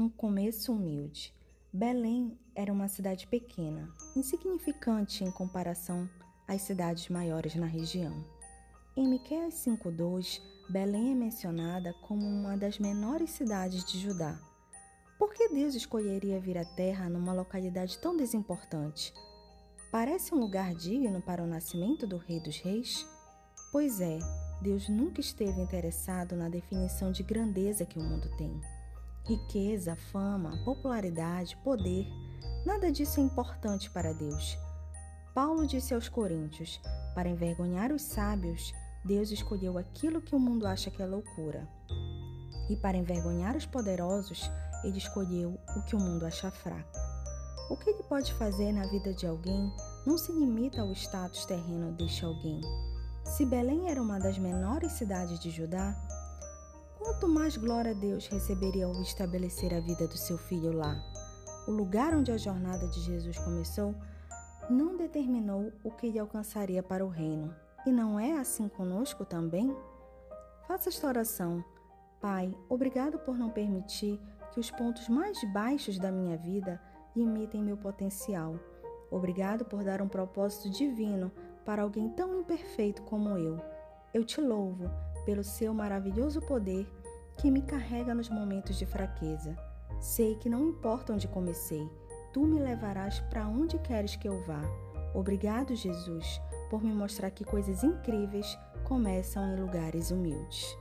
Um começo humilde. Belém era uma cidade pequena, insignificante em comparação às cidades maiores na região. Em Miqueias 5:2, Belém é mencionada como uma das menores cidades de Judá. Por que Deus escolheria vir à terra numa localidade tão desimportante? Parece um lugar digno para o nascimento do Rei dos Reis? Pois é, Deus nunca esteve interessado na definição de grandeza que o mundo tem. Riqueza, fama, popularidade, poder, nada disso é importante para Deus. Paulo disse aos Coríntios: para envergonhar os sábios, Deus escolheu aquilo que o mundo acha que é loucura. E para envergonhar os poderosos, ele escolheu o que o mundo acha fraco. O que ele pode fazer na vida de alguém não se limita ao status terreno deste alguém. Se Belém era uma das menores cidades de Judá, quanto mais glória Deus receberia ao estabelecer a vida do seu filho lá. O lugar onde a jornada de Jesus começou não determinou o que ele alcançaria para o reino. E não é assim conosco também? Faça esta oração. Pai, obrigado por não permitir que os pontos mais baixos da minha vida limitem meu potencial. Obrigado por dar um propósito divino para alguém tão imperfeito como eu. Eu te louvo pelo seu maravilhoso poder que me carrega nos momentos de fraqueza. Sei que não importa onde comecei, tu me levarás para onde queres que eu vá. Obrigado, Jesus, por me mostrar que coisas incríveis começam em lugares humildes.